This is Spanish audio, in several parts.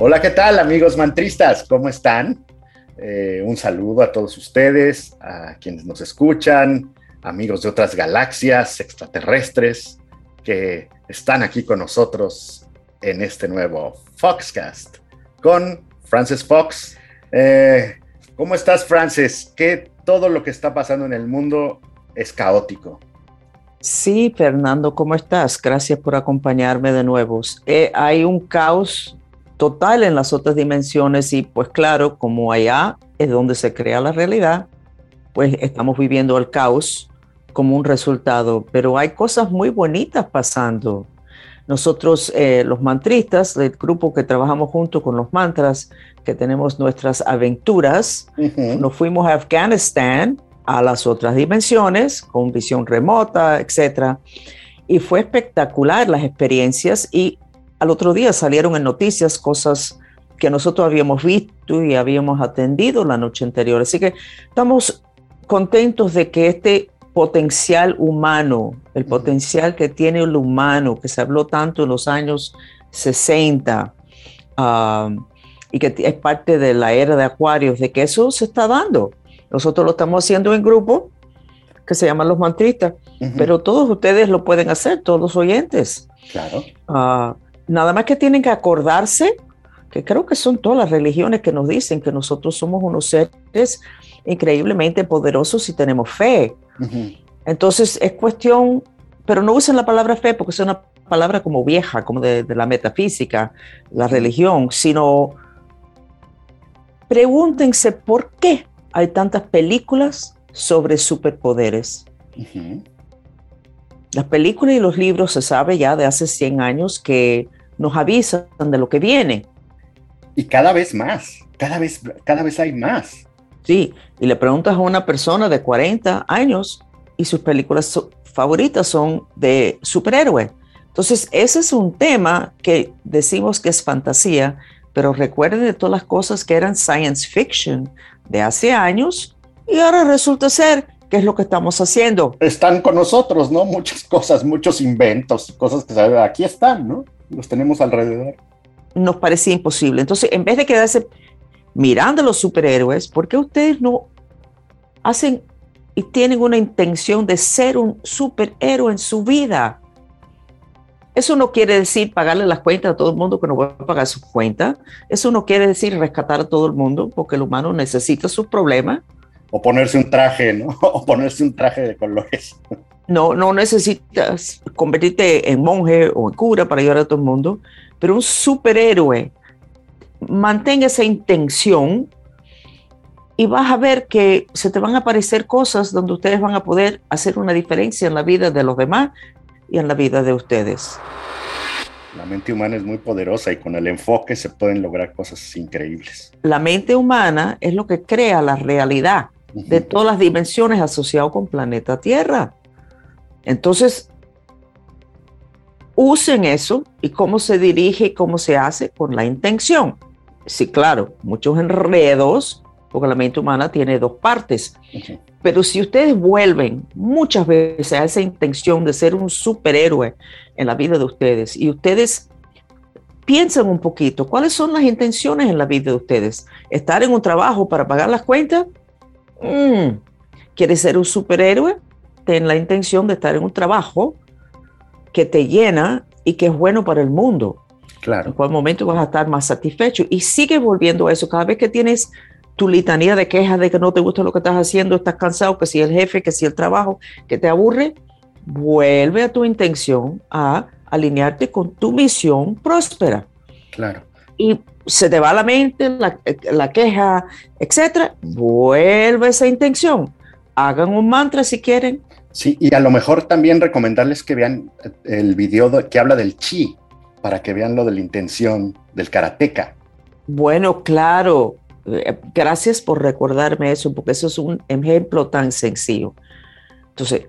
Hola, ¿qué tal amigos mantristas? ¿Cómo están? Eh, un saludo a todos ustedes, a quienes nos escuchan, amigos de otras galaxias extraterrestres que están aquí con nosotros en este nuevo Foxcast con Francis Fox. Eh, ¿Cómo estás, Francis? Que todo lo que está pasando en el mundo es caótico. Sí, Fernando, ¿cómo estás? Gracias por acompañarme de nuevo. Eh, hay un caos total en las otras dimensiones y pues claro, como allá es donde se crea la realidad, pues estamos viviendo el caos como un resultado, pero hay cosas muy bonitas pasando. Nosotros, eh, los mantristas, el grupo que trabajamos junto con los mantras, que tenemos nuestras aventuras, nos fuimos a Afganistán, a las otras dimensiones, con visión remota, etc. Y fue espectacular las experiencias y al otro día salieron en noticias cosas que nosotros habíamos visto y habíamos atendido la noche anterior. Así que estamos contentos de que este potencial humano, el potencial que tiene el humano, que se habló tanto en los años 60 ah, y que es parte de la era de Acuarios, de que eso se está dando. Nosotros lo estamos haciendo en grupo, que se llaman los mantristas, pero todos ustedes lo pueden hacer, todos los oyentes. Claro. Ah, Nada más que tienen que acordarse, que creo que son todas las religiones que nos dicen que nosotros somos unos seres increíblemente poderosos y tenemos fe. Entonces es cuestión, pero no usen la palabra fe porque es una palabra como vieja, como de, la metafísica, la religión, sino pregúntense por qué hay tantas películas sobre superpoderes. Las películas y los libros se sabe ya de hace 100 años que nos avisan de lo que viene. Y cada vez más, cada vez, cada vez hay más. Sí, y le preguntas a una persona de 40 años y sus películas favoritas son de superhéroe. Entonces, ese es un tema que decimos que es fantasía, pero recuerden de todas las cosas que eran science fiction de hace años y ahora resulta ser que es lo que estamos haciendo. Están con nosotros, ¿no? Muchas cosas, muchos inventos, cosas que aquí están, ¿no? los tenemos alrededor. Nos parecía imposible. Entonces, en vez de quedarse mirando a los superhéroes, ¿por qué ustedes no hacen y tienen una intención de ser un superhéroe en su vida? Eso no quiere decir pagarle las cuentas a todo el mundo que no va a pagar sus cuentas. Eso no quiere decir rescatar a todo el mundo porque el humano necesita sus problemas. O ponerse un traje, ¿no? O ponerse un traje de colores. No, no necesitas convertirte en monje o en cura para ayudar a todo el mundo, pero un superhéroe mantenga esa intención y vas a ver que se te van a aparecer cosas donde ustedes van a poder hacer una diferencia en la vida de los demás y en la vida de ustedes. La mente humana es muy poderosa y con el enfoque se pueden lograr cosas increíbles. La mente humana es lo que crea la realidad de todas las dimensiones asociadas con planeta Tierra. Entonces, usen eso y cómo se dirige y cómo se hace con la intención. Sí, claro, muchos enredos, porque la mente humana tiene dos partes. Pero si ustedes vuelven muchas veces a esa intención de ser un superhéroe en la vida de ustedes y ustedes piensan un poquito, ¿cuáles son las intenciones en la vida de ustedes? ¿Estar en un trabajo para pagar las cuentas? Mm. ¿Quieres ser un superhéroe? ten la intención de estar en un trabajo que te llena y que es bueno para el mundo. Claro. En cual momento vas a estar más satisfecho. Y sigue volviendo a eso. Cada vez que tienes tu litanía de quejas de que no te gusta lo que estás haciendo, estás cansado, que si el jefe, que si el trabajo, que te aburre, vuelve a tu intención a alinearte con tu misión próspera. Claro. Y se te va la mente la, la queja, etcétera, vuelve esa intención. Hagan un mantra si quieren, Sí, y a lo mejor también recomendarles que vean el video que habla del chi, para que vean lo de la intención del karateca. Bueno, claro. Eh, gracias por recordarme eso, porque eso es un ejemplo tan sencillo. Entonces,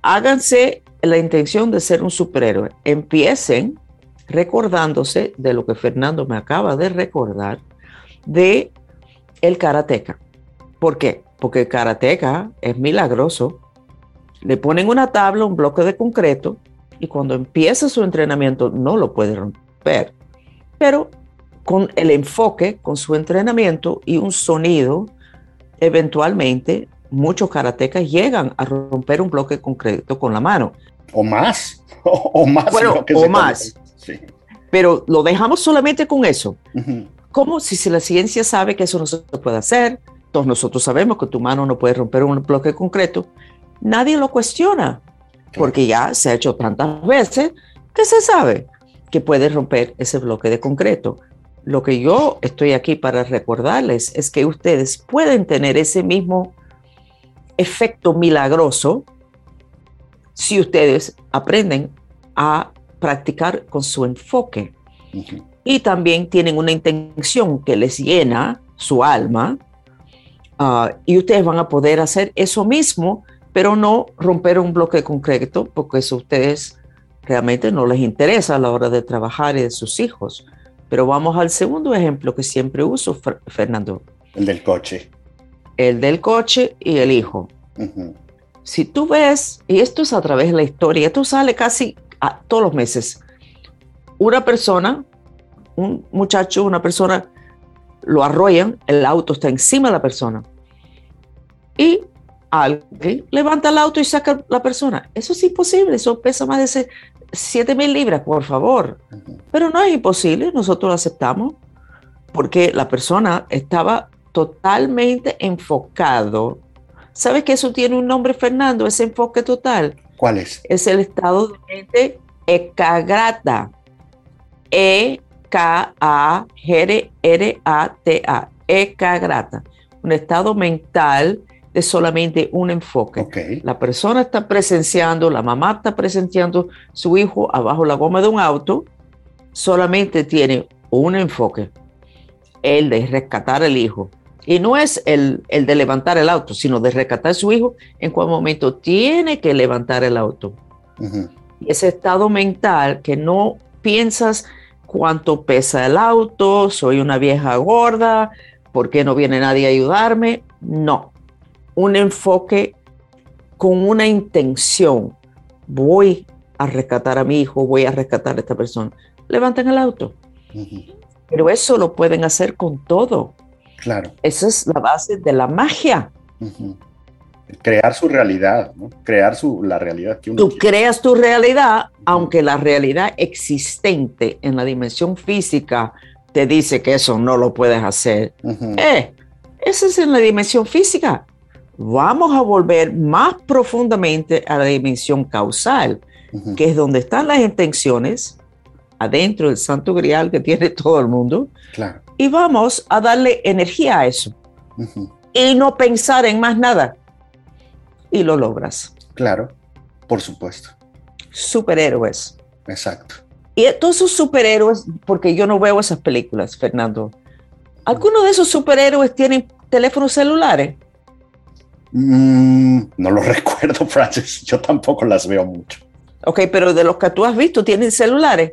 háganse la intención de ser un superhéroe. Empiecen recordándose de lo que Fernando me acaba de recordar de el karateca. ¿Por qué? Porque el karateca es milagroso le ponen una tabla, un bloque de concreto, y cuando empieza su entrenamiento no lo puede romper. Pero con el enfoque, con su entrenamiento y un sonido, eventualmente muchos karatecas llegan a romper un bloque concreto con la mano. O más, o, más. Bueno, o más. Pero lo dejamos solamente con eso. Como si la ciencia sabe que eso no se puede hacer, todos nosotros sabemos que tu mano no puede romper un bloque concreto, nadie lo cuestiona, porque ya se ha hecho tantas veces que se sabe que puede romper ese bloque de concreto. Lo que yo estoy aquí para recordarles es que ustedes pueden tener ese mismo efecto milagroso si ustedes aprenden a practicar con su enfoque. Y también tienen una intención que les llena su alma. Ah, y ustedes van a poder hacer eso mismo, pero no romper un bloque concreto, porque eso a ustedes realmente no les interesa a la hora de trabajar y de sus hijos. Pero vamos al segundo ejemplo que siempre uso, Fernando. El del coche. El del coche y el hijo. Si tú ves, y esto es a través de la historia, esto sale casi a, todos los meses, una persona, un muchacho, una persona, lo arrollan, el auto está encima de la persona. Y alguien levanta el auto y saca la persona. Eso es imposible, eso pesa más de 7 mil libras, por favor. Pero no es imposible, nosotros lo aceptamos, porque la persona estaba totalmente enfocado. ¿Sabes que eso tiene un nombre, Fernando? Ese enfoque total. ¿Cuál es? Es el estado de mente ekagrata. E-K-A-G-R-A-T-A. Ekagrata. Un estado mental de solamente un enfoque. La persona está presenciando, la mamá está presenciando su hijo abajo la goma de un auto, solamente tiene un enfoque, el de rescatar al hijo. Y no es el, el de levantar el auto, sino de rescatar a su hijo en cuál momento tiene que levantar el auto. Y ese estado mental que no piensas cuánto pesa el auto, soy una vieja gorda, ¿por qué no viene nadie a ayudarme? No, un enfoque con una intención. Voy a rescatar a mi hijo, voy a rescatar a esta persona. Levantan el auto. Pero eso lo pueden hacer con todo. Claro. Esa es la base de la magia. Crear su realidad, ¿no? Crear su, la realidad que uno Tú creas tu realidad, aunque la realidad existente en la dimensión física te dice que eso no lo puedes hacer. Eh, eso es en la dimensión física vamos a volver más profundamente a la dimensión causal, que es donde están las intenciones, adentro del santo grial que tiene todo el mundo, y vamos a darle energía a eso. Y no pensar en más nada. Y lo logras. Claro, por supuesto. Superhéroes. Exacto. Y todos esos superhéroes, porque yo no veo esas películas, Fernando. ¿Algunos de esos superhéroes tienen teléfonos celulares? Mm, no lo recuerdo, Francis. Yo tampoco las veo mucho. Ok, pero de los que tú has visto, ¿tienen celulares?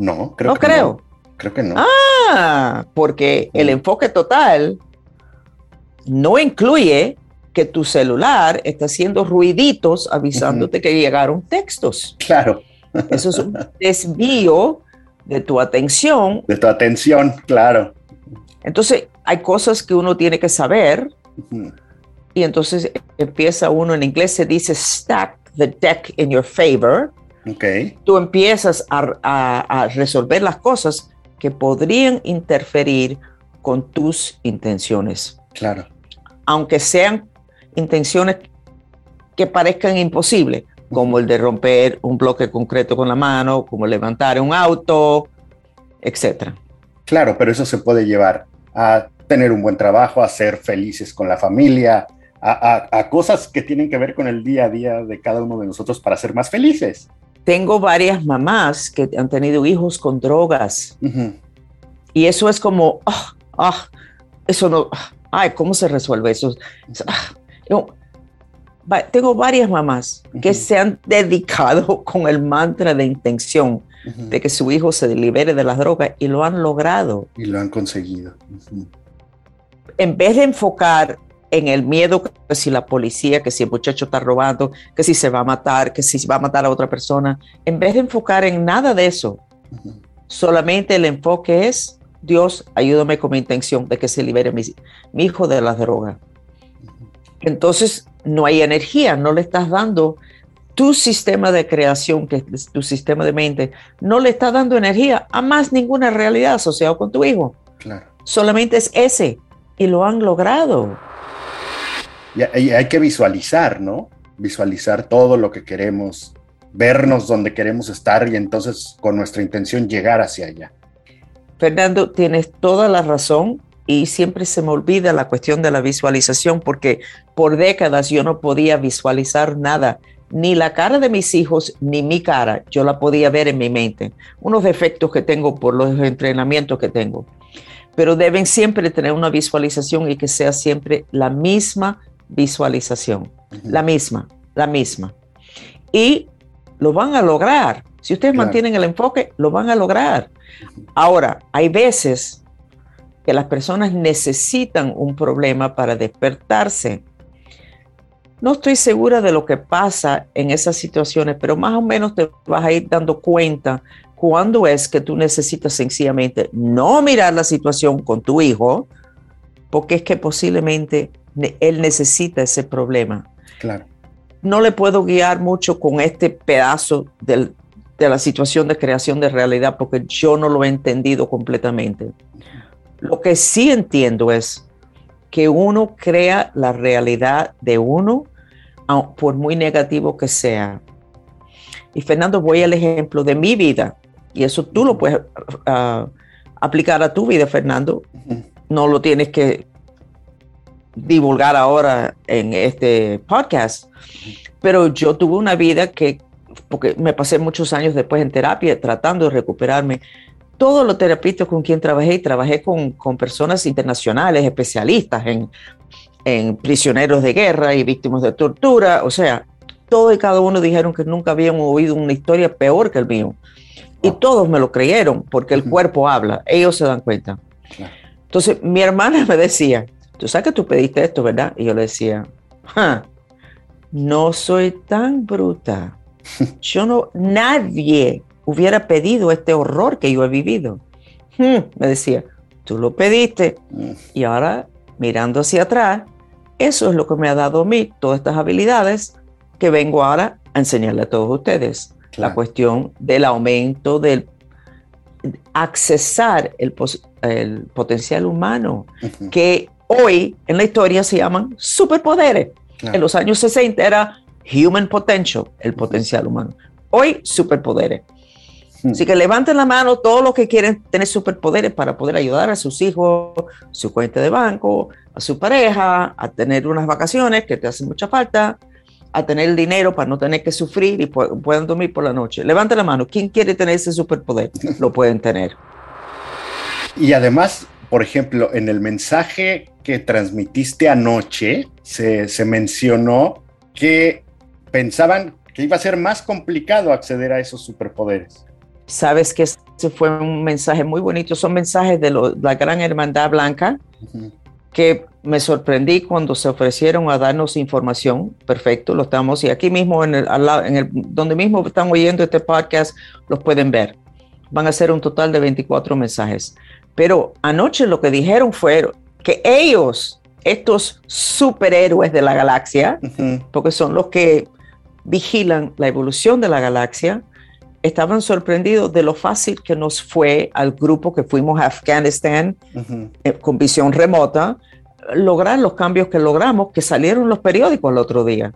No, creo no creo. Creo que no. Ah, porque el enfoque total no incluye que tu celular está haciendo ruiditos avisándote que llegaron textos. Claro. Eso es un desvío de tu atención. De tu atención, claro. Entonces, hay cosas que uno tiene que saber y entonces empieza uno, en inglés se dice stack the deck in your favor. Okay. Tú empiezas a, resolver las cosas que podrían interferir con tus intenciones. Claro. Aunque sean intenciones que parezcan imposibles, como el de romper un bloque concreto con la mano, como levantar un auto, etc. Claro, pero eso se puede llevar a tener un buen trabajo, a ser felices con la familia, a, cosas que tienen que ver con el día a día de cada uno de nosotros para ser más felices. Tengo varias mamás que han tenido hijos con drogas. Y eso es como, ah, ah eso no, ah, ay, ¿cómo se resuelve eso? tengo varias mamás que se han dedicado con el mantra de intención de que su hijo se libere de las drogas y lo han logrado. Y lo han conseguido. En vez de enfocar en el miedo que si la policía, que si el muchacho está robando, que si se va a matar, que si va a matar a otra persona, en vez de enfocar en nada de eso, solamente el enfoque es Dios, ayúdame con mi intención de que se libere mi, mi hijo de la droga. Entonces, no hay energía, no le estás dando tu sistema de creación, que es tu sistema de mente, no le está dando energía a más ninguna realidad asociada con tu hijo. Claro. Solamente es ese. Y lo han logrado. Y hay que visualizar, ¿no? Visualizar todo lo que queremos, vernos donde queremos estar y entonces con nuestra intención llegar hacia allá. Fernando, tienes toda la razón y siempre se me olvida la cuestión de la visualización porque por décadas yo no podía visualizar nada, ni la cara de mis hijos ni mi cara, yo la podía ver en mi mente, unos defectos que tengo por los entrenamientos que tengo, pero deben siempre tener una visualización y que sea siempre la misma visualización, la misma, la misma. Y lo van a lograr. Si ustedes mantienen el enfoque, lo van a lograr. Ahora, hay veces que las personas necesitan un problema para despertarse. No estoy segura de lo que pasa en esas situaciones, pero más o menos te vas a ir dando cuenta cuándo es que tú necesitas sencillamente no mirar la situación con tu hijo, porque es que posiblemente él necesita ese problema. Claro. No le puedo guiar mucho con este pedazo de la situación de creación de realidad porque yo no lo he entendido completamente. Lo que sí entiendo es que uno crea la realidad de uno, por muy negativo que sea. Y Fernando, voy al ejemplo de mi vida, y eso tú lo puedes ah, aplicar a tu vida, Fernando. No lo tienes que divulgar ahora en este podcast, pero yo tuve una vida que, porque me pasé muchos años después en terapia tratando de recuperarme, todos los terapeutas con quien trabajé, y trabajé con, con personas internacionales, especialistas en, en prisioneros de guerra y víctimas de tortura, o sea, todos y cada uno dijeron que nunca habían oído una historia peor que el mío. Y todos me lo creyeron porque el cuerpo habla, ellos se dan cuenta. Entonces mi hermana me decía, tú sabes que tú pediste esto, ¿verdad? Y yo le decía, no soy tan bruta. Yo no, nadie hubiera pedido este horror que yo he vivido. Hmm, me decía, tú lo pediste y ahora mirando hacia atrás, eso es lo que me ha dado a mí todas estas habilidades que vengo ahora a enseñarle a todos ustedes. La cuestión del aumento del accesar el, potencial humano, que hoy en la historia se llaman superpoderes. En los años 60 era human potential, el potencial humano. Hoy superpoderes. Hmm. Así que levanten la mano todos los que quieren tener superpoderes para poder ayudar a sus hijos, su cuenta de banco, a su pareja, a tener unas vacaciones que te hacen mucha falta, a tener el dinero para no tener que sufrir y puedan dormir por la noche. Levanten la mano. ¿Quién quiere tener ese superpoder? Lo pueden tener. Y además, por ejemplo, en el mensaje que transmitiste anoche, se, se mencionó que pensaban que iba a ser más complicado acceder a esos superpoderes. Sabes que ese fue un mensaje muy bonito. Son mensajes de la Gran Hermandad Blanca que me sorprendí cuando se ofrecieron a darnos información. Perfecto, lo estamos. Y aquí mismo, en el, en el, donde mismo están oyendo este podcast, los pueden ver. Van a ser un total de 24 mensajes. Pero anoche lo que dijeron fue que ellos, estos superhéroes de la galaxia, porque son los que vigilan la evolución de la galaxia, estaban sorprendidos de lo fácil que nos fue al grupo que fuimos a Afganistán eh, con visión remota, lograr los cambios que logramos, que salieron los periódicos el otro día.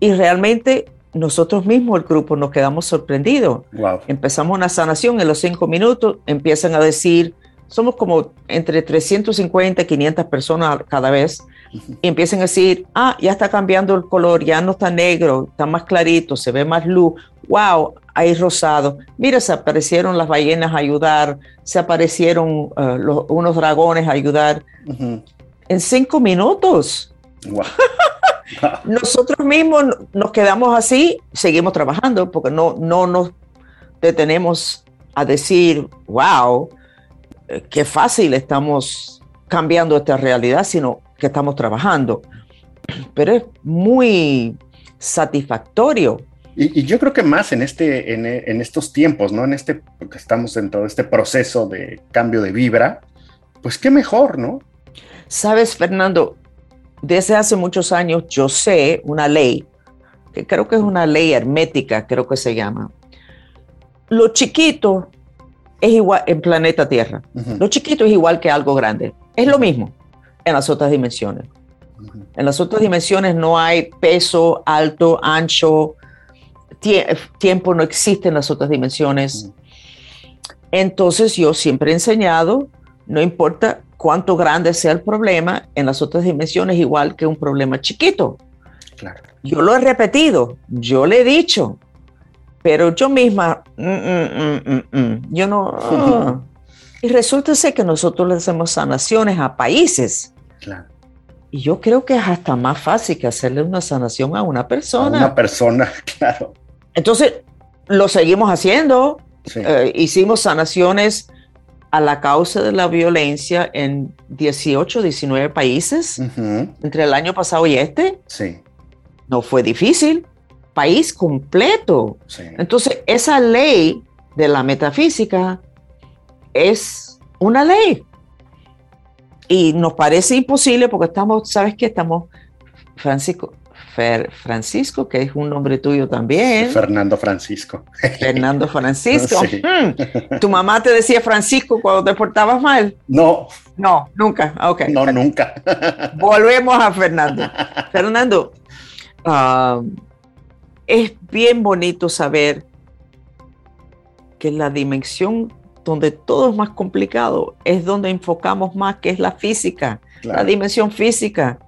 Y realmente nosotros mismos, el grupo, nos quedamos sorprendidos. Empezamos una sanación en los cinco minutos, empiezan a decir, somos como entre 350 y 500 personas cada vez, y empiezan a decir, ah, ya está cambiando el color, ya no está negro, está más clarito, se ve más luz, wow, hay rosado. Mira, se aparecieron las ballenas a ayudar, se aparecieron eh, unos dragones a ayudar. En cinco minutos. Nosotros mismos nos quedamos así, seguimos trabajando porque no, no nos detenemos a decir, wow, qué fácil estamos cambiando esta realidad, sino que estamos trabajando. Pero es muy satisfactorio Y, yo creo que más en, este, en, estos tiempos, ¿no? En este, porque estamos dentro de este proceso de cambio de vibra, pues qué mejor, ¿no? Sabes, Fernando, desde hace muchos años yo sé una ley, que creo que es una ley hermética, creo que se llama. Lo chiquito es igual en planeta Tierra. Lo chiquito es igual que algo grande. Es lo mismo en las otras dimensiones. En las otras dimensiones no hay peso, alto, ancho, tiempo no existe en las otras dimensiones. Entonces yo siempre he enseñado, no importa cuánto grande sea el problema, en las otras dimensiones igual que un problema chiquito. Yo lo he repetido, yo le he dicho, pero yo misma, mm, mm, mm, yo no... y resulta ser que nosotros le hacemos sanaciones a países. Y yo creo que es hasta más fácil que hacerle una sanación a una persona. A una persona, claro. Entonces, lo seguimos haciendo. Eh, hicimos sanaciones a la causa de la violencia en 18, 19 países entre el año pasado y este. Sí. No fue difícil. País completo. Entonces, esa ley de la metafísica es una ley. Y nos parece imposible porque estamos, ¿sabes qué? Estamos, Francisco, Francisco, que es un nombre tuyo también. Fernando Francisco. Fernando Francisco. Hmm. ¿Tu mamá te decía Francisco cuando te portabas mal? No. No, nunca. Ok. No, nunca. Volvemos a Fernando. Fernando, um, es bien bonito saber que la dimensión donde todo es más complicado es donde enfocamos más, que es la física, la dimensión física.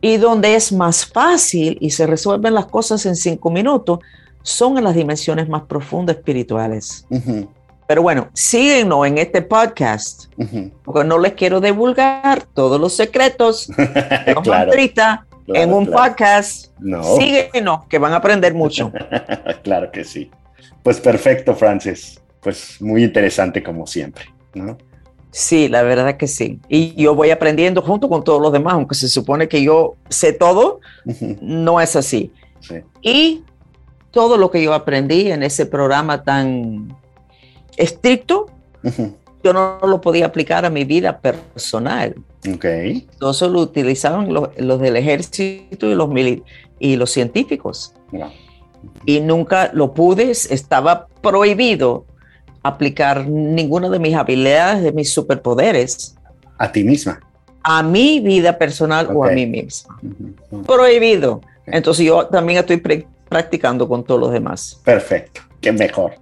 Y donde es más fácil y se resuelven las cosas en cinco minutos, son en las dimensiones más profundas espirituales. Pero bueno, síguenos en este podcast, porque no les quiero divulgar todos los secretos. Los claro, en un podcast. No. Síguenos, que van a aprender mucho. claro que sí. Pues perfecto, Francis. Pues muy interesante como siempre, ¿no? Sí, la verdad que sí. Y yo voy aprendiendo junto con todos los demás, aunque se supone que yo sé todo, no es así. Y todo lo que yo aprendí en ese programa tan estricto, yo no lo podía aplicar a mi vida personal. Okay. Eso lo utilizaban los, del ejército y los, y los científicos. Y nunca lo pude, estaba prohibido aplicar ninguna de mis habilidades, de mis superpoderes. A ti misma. A mi vida personal o a mí misma. Prohibido. Entonces yo también estoy practicando con todos los demás. Perfecto. Qué mejor.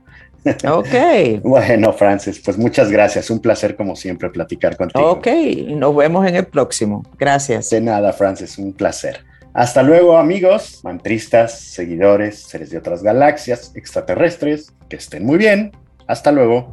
Ok. bueno, Francis, pues muchas gracias. Un placer como siempre platicar contigo. Ok, nos vemos en el próximo. Gracias. De nada, Francis, un placer. Hasta luego, amigos, mantristas, seguidores, seres de otras galaxias, extraterrestres. Que estén muy bien. Hasta luego.